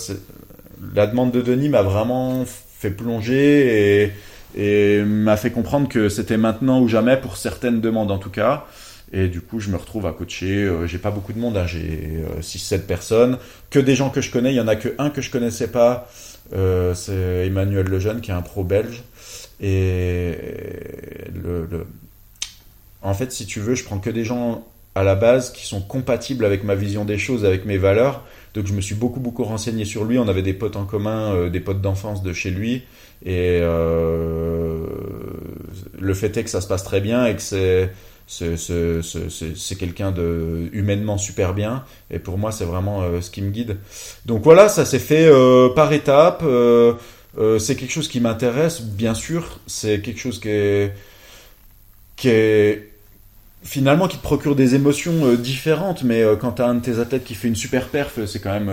la demande de Denis m'a vraiment fait plonger et, et m'a fait comprendre que c'était maintenant ou jamais pour certaines demandes en tout cas. Et du coup, je me retrouve à coacher. Euh, j'ai pas beaucoup de monde, hein, j'ai 6-7 euh, personnes. Que des gens que je connais. Il y en a que un que je connaissais pas. Euh, c'est Emmanuel Lejeune, qui est un pro belge. Et le, en fait, si tu veux, je prends que des gens à la base qui sont compatibles avec ma vision des choses, avec mes valeurs. Donc je me suis beaucoup beaucoup renseigné sur lui. On avait des potes en commun, euh, des potes d'enfance de chez lui. Et le fait est que ça se passe très bien et que c'est c'est quelqu'un de humainement super bien et pour moi c'est vraiment euh, ce qui me guide. Donc voilà ça s'est fait euh, par étapes euh, c'est quelque chose qui m'intéresse bien sûr c'est quelque chose qui est finalement qui te procure des émotions différentes mais quand t'as un de tes athlètes qui fait une super perf c'est quand même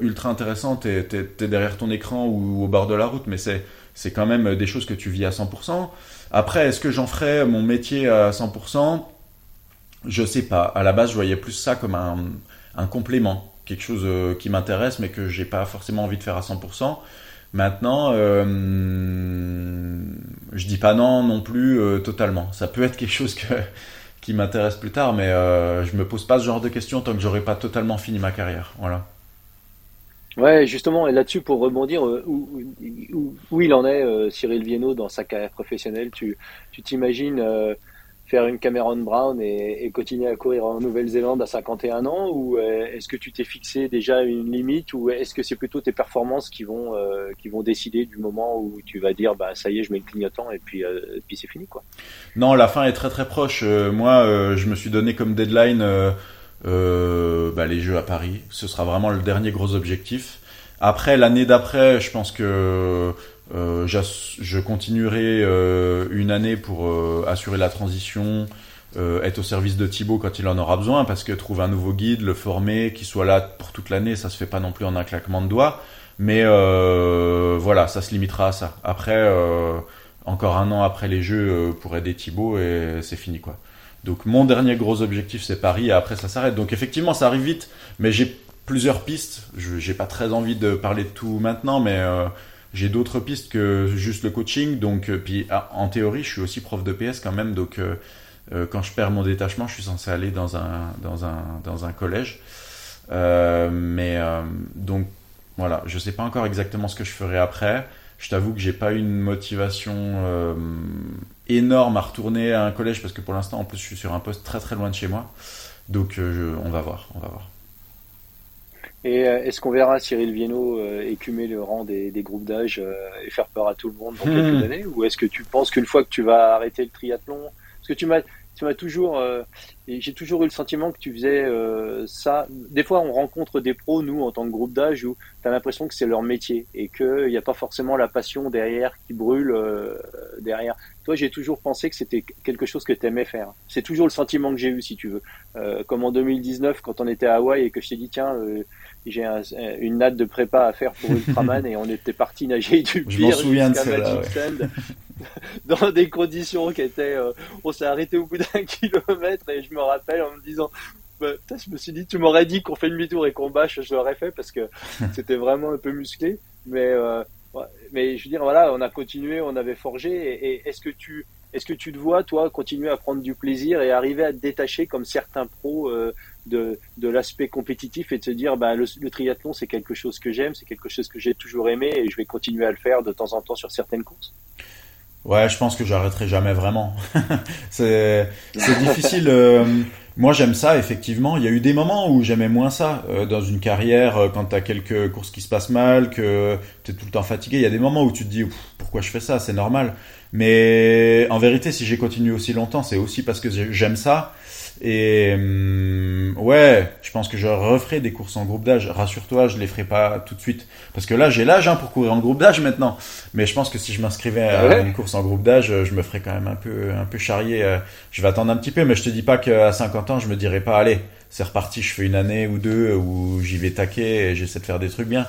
ultra intéressant t'es es, derrière ton écran ou au bord de la route mais c'est quand même des choses que tu vis à 100% après, est-ce que j'en ferais mon métier à 100% Je sais pas. À la base, je voyais plus ça comme un, complément, quelque chose euh, qui m'intéresse, mais que j'ai pas forcément envie de faire à 100%. Maintenant, euh, je dis pas non non plus euh, totalement. Ça peut être quelque chose que, qui m'intéresse plus tard, mais euh, je me pose pas ce genre de questions tant que j'aurai pas totalement fini ma carrière. Voilà. Ouais, justement, et là-dessus, pour rebondir, euh, où, où, où, il en est, euh, Cyril Viennot, dans sa carrière professionnelle Tu t'imagines euh, faire une Cameron Brown et, et, continuer à courir en Nouvelle-Zélande à 51 ans Ou est-ce que tu t'es fixé déjà une limite Ou est-ce que c'est plutôt tes performances qui vont, qui vont décider du moment où tu vas dire, bah ça y est, je mets le clignotant et puis, et puis c'est fini quoi? Non, la fin est très très proche. moi, je me suis donné comme deadline euh, bah, les Jeux à Paris. Ce sera vraiment le dernier gros objectif. Après, l'année d'après, je pense que euh, je continuerai euh, une année pour euh, assurer la transition, euh, être au service de Thibaut quand il en aura besoin, parce que trouver un nouveau guide, le former, qu'il soit là pour toute l'année, ça se fait pas non plus en un claquement de doigts. Mais voilà, ça se limitera à ça. Après, encore un an après les Jeux pour aider Thibaut et c'est fini quoi. Donc mon dernier gros objectif c'est Paris et après ça s'arrête. Donc effectivement ça arrive vite, mais j'ai plusieurs pistes. Je j'ai pas très envie de parler de tout maintenant, mais j'ai d'autres pistes que juste le coaching. Donc, puis ah, en théorie, je suis aussi prof de PS quand même. Donc, quand je perds mon détachement, je suis censé aller dans un dans un dans un collège. mais donc voilà, je sais pas encore exactement ce que je ferai après. Je t'avoue que j'ai pas une motivation euh, énorme à retourner à un collège parce que pour l'instant, en plus, je suis sur un poste très très loin de chez moi. Donc, euh, on va voir, on va voir. Et euh, est-ce qu'on verra Cyril Viennot écumer le rang des, groupes d'âge et faire peur à tout le monde dans quelques hmm. années? Ou est-ce que tu penses qu'une fois que tu vas arrêter le triathlon, parce que tu m'as tu m'as toujours, euh, j'ai toujours eu le sentiment que tu faisais euh, ça. Des fois, on rencontre des pros, nous, en tant que groupe d'âge, où tu as l'impression que c'est leur métier et qu'il n'y a pas forcément la passion derrière qui brûle euh, derrière. Toi, j'ai toujours pensé que c'était quelque chose que tu aimais faire. C'est toujours le sentiment que j'ai eu, si tu veux. comme en 2019, quand on était à Hawaï et que je t'ai dit, tiens, j'ai une natte de prépa à faire pour Ultraman et on était parti nager du pire. Souviens de cela, dans des conditions qui étaient. Euh, on s'est arrêté au bout d'un kilomètre et je me rappelle en me disant. Bah, je me suis dit, tu m'aurais dit qu'on fait demi-tour et qu'on bâche, je l'aurais fait parce que c'était vraiment un peu musclé. Mais, euh, mais je veux dire, voilà, on a continué, on avait forgé. Et, est-ce que tu, est-ce que tu te vois, toi, continuer à prendre du plaisir et arriver à te détacher comme certains pros euh, de, de l'aspect compétitif et de se dire, bah, le, le triathlon, c'est quelque chose que j'aime, c'est quelque chose que j'ai toujours aimé et je vais continuer à le faire de temps en temps sur certaines courses? Ouais, je pense que j'arrêterai jamais vraiment. c'est difficile. Euh, moi, j'aime ça, effectivement. Il y a eu des moments où j'aimais moins ça. Euh, dans une carrière, euh, quand tu as quelques courses qui se passent mal, que tu es tout le temps fatigué, il y a des moments où tu te dis pourquoi je fais ça, c'est normal. Mais en vérité, si j'ai continué aussi longtemps, c'est aussi parce que j'aime ça et hum, ouais, je pense que je referai des courses en groupe d'âge. Rassure-toi, je les ferai pas tout de suite. Parce que là, j'ai l'âge hein, pour courir en groupe d'âge maintenant. Mais je pense que si je m'inscrivais à une course en groupe d'âge, je me ferais quand même un peu, un peu charrier. Euh, je vais attendre un petit peu, mais je te dis pas qu'à 50 ans, je me dirais pas, allez, c'est reparti, je fais une année ou deux où j'y vais taquer et j'essaie de faire des trucs bien.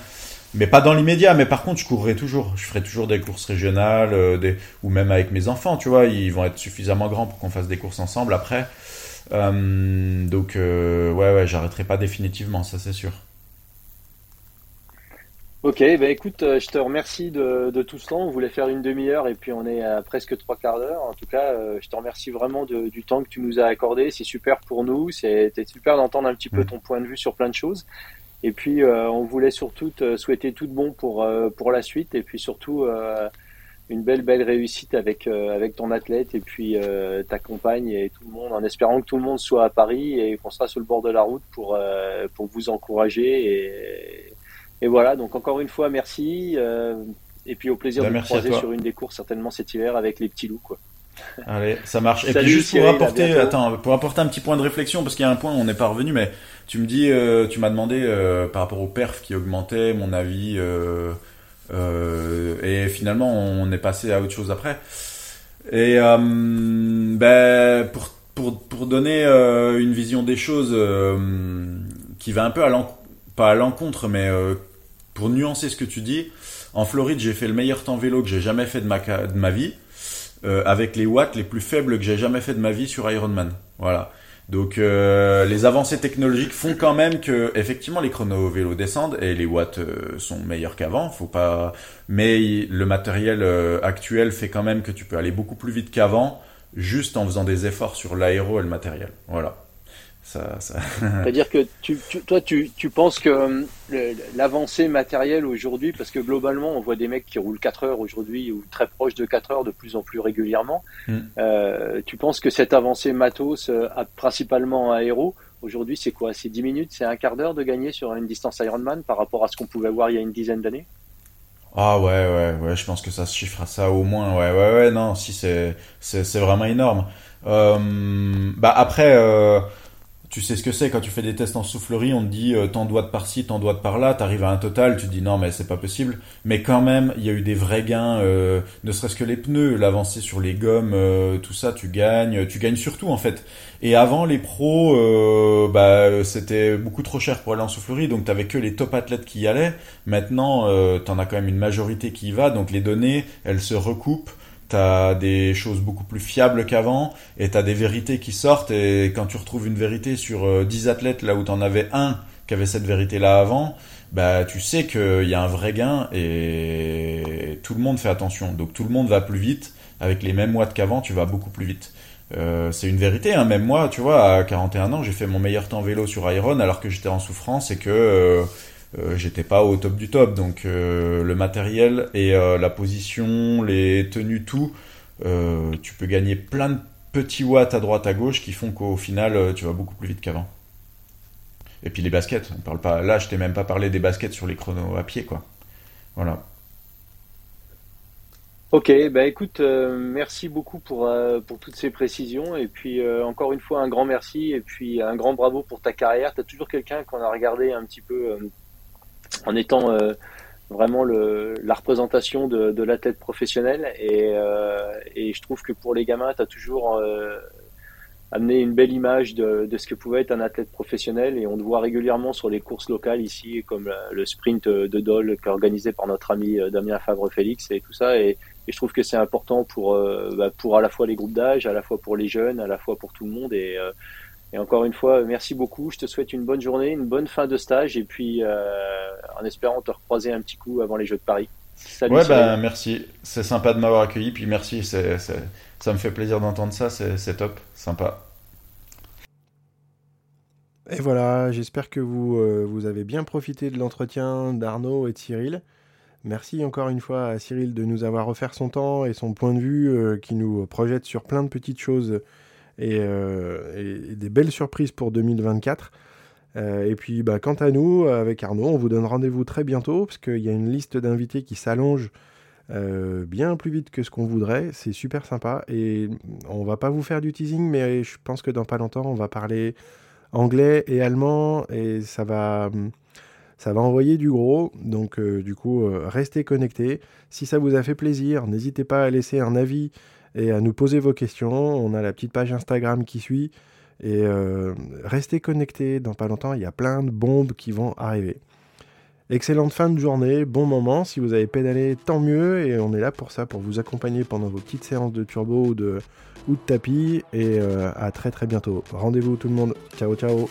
Mais pas dans l'immédiat, mais par contre, je courrai toujours. Je ferai toujours des courses régionales, euh, des... ou même avec mes enfants, tu vois. Ils vont être suffisamment grands pour qu'on fasse des courses ensemble après. Euh, donc, euh, ouais, ouais, j'arrêterai pas définitivement, ça c'est sûr. Ok, bah écoute, euh, je te remercie de, tout ce temps. On voulait faire une demi-heure et puis on est à presque trois quarts d'heure. En tout cas, je te remercie vraiment du temps que tu nous as accordé. C'est super pour nous. C'était super d'entendre un petit peu mm. ton point de vue sur plein de choses. Et puis, on voulait surtout te souhaiter tout de bon pour, pour la suite et puis surtout une belle belle réussite avec euh, avec ton athlète et puis euh, ta compagne et tout le monde en espérant que tout le monde soit à Paris et qu'on sera sur le bord de la route pour euh, pour vous encourager et, et voilà donc encore une fois merci et puis au plaisir bah, de vous croiser sur une des courses certainement cet hiver avec les petits loups quoi. Allez, ça marche. Et puis juste pour apporter, attends, pour apporter un petit point de réflexion, parce qu'il y a un point où on n'est pas revenu, mais tu me dis, tu m'as demandé par rapport au perf qui augmentait, mon avis et finalement, on est passé à autre chose après. Et euh, ben, pour, pour, pour donner euh, une vision des choses qui va un peu à l'encontre, pas à l'encontre, mais pour nuancer ce que tu dis, en Floride, j'ai fait le meilleur temps vélo que j'ai jamais fait de ma, de ma vie, avec les watts les plus faibles que j'ai jamais fait de ma vie sur Ironman. Voilà. Donc euh, les avancées technologiques font quand même que effectivement les chronos vélos descendent et les watts euh, sont meilleurs qu'avant, faut pas mais le matériel euh, actuel fait quand même que tu peux aller beaucoup plus vite qu'avant juste en faisant des efforts sur l'aéro et le matériel. Voilà. C'est-à-dire que tu, toi, tu, tu, penses que euh, l'avancée matérielle aujourd'hui, parce que globalement, on voit des mecs qui roulent 4 heures aujourd'hui ou très proches de 4 heures de plus en plus régulièrement. Hmm. Euh, tu penses que cette avancée matos, euh, principalement aéro, aujourd'hui, c'est quoi? C'est 10 minutes, c'est un quart d'heure de gagner sur une distance Ironman par rapport à ce qu'on pouvait voir il y a une dizaine d'années? Ah ouais, ouais, ouais, je pense que ça se chiffre à ça au moins. Ouais, ouais, ouais, non, si c'est, c'est, vraiment énorme. bah après, tu sais ce que c'est quand tu fais des tests en soufflerie, on te dit euh, tant doigts de par-ci, tant doigts de par-là, t'arrives à un total, tu dis non mais c'est pas possible. Mais quand même, il y a eu des vrais gains, euh, ne serait-ce que les pneus, l'avancée sur les gommes, euh, tout ça, tu gagnes, tu gagnes surtout en fait. Et avant les pros, bah c'était beaucoup trop cher pour aller en soufflerie, donc t'avais que les top athlètes qui y allaient. Maintenant, t'en as quand même une majorité qui y va, donc les données, elles se recoupent t'as des choses beaucoup plus fiables qu'avant et t'as des vérités qui sortent et quand tu retrouves une vérité sur 10 euh, athlètes là où t'en avais un qui avait cette vérité-là avant, bah tu sais qu'il y a un vrai gain et tout le monde fait attention. Donc tout le monde va plus vite. Avec les mêmes watts qu'avant, tu vas beaucoup plus vite. Euh, c'est une vérité, hein. même moi, tu vois, à 41 ans, j'ai fait mon meilleur temps vélo sur Iron alors que j'étais en souffrance et que euh, euh, j'étais pas au top du top. Donc le matériel et la position, les tenues, tout, tu peux gagner plein de petits watts à droite à gauche qui font qu'au final, tu vas beaucoup plus vite qu'avant. Et puis les baskets, on parle pas. Là, je t'ai même pas parlé des baskets sur les chronos à pied, quoi. Voilà. Ok, bah écoute, euh, merci beaucoup pour, euh, pour toutes ces précisions. Et puis euh, encore une fois, un grand merci et puis un grand bravo pour ta carrière. Tu as toujours quelqu'un qu'on a regardé un petit peu en étant vraiment le, la représentation de, l'athlète professionnel. Et, et je trouve que pour les gamins, tu as toujours amené une belle image de, ce que pouvait être un athlète professionnel. Et on te voit régulièrement sur les courses locales ici, comme le sprint de Dole organisé par notre ami Damien Favre-Félix et tout ça. Et, je trouve que c'est important pour, euh, bah, pour à la fois les groupes d'âge, à la fois pour les jeunes, à la fois pour tout le monde. Euh, et encore une fois, merci beaucoup. Je te souhaite une bonne journée, une bonne fin de stage, et puis euh, en espérant te recroiser un petit coup avant les Jeux de Paris. Salut, ouais, ben merci. C'est sympa de m'avoir accueilli, puis merci. C'est, ça me fait plaisir d'entendre ça. C'est, top, sympa. Et voilà, j'espère que vous, vous avez bien profité de l'entretien d'Arnaud et de Cyril. Merci encore une fois à Cyril de nous avoir offert son temps et son point de vue euh, qui nous projette sur plein de petites choses et, euh, des belles surprises pour 2024. Euh, et puis, bah, quant à nous, avec Arnaud, on vous donne rendez-vous très bientôt parce qu'il y a une liste d'invités qui s'allonge bien plus vite que ce qu'on voudrait. C'est super sympa et on va pas vous faire du teasing, mais je pense que dans pas longtemps, on va parler anglais et allemand et ça va. Ça va envoyer du gros, donc euh, du coup, euh, restez connectés. Si ça vous a fait plaisir, n'hésitez pas à laisser un avis et à nous poser vos questions. On a la petite page Instagram qui suit. Et euh, restez connectés, dans pas longtemps, il y a plein de bombes qui vont arriver. Excellente fin de journée, bon moment. Si vous avez pédalé, tant mieux. Et on est là pour ça, pour vous accompagner pendant vos petites séances de turbo ou de, ou de tapis. Et à très très bientôt. Rendez-vous tout le monde. Ciao ciao.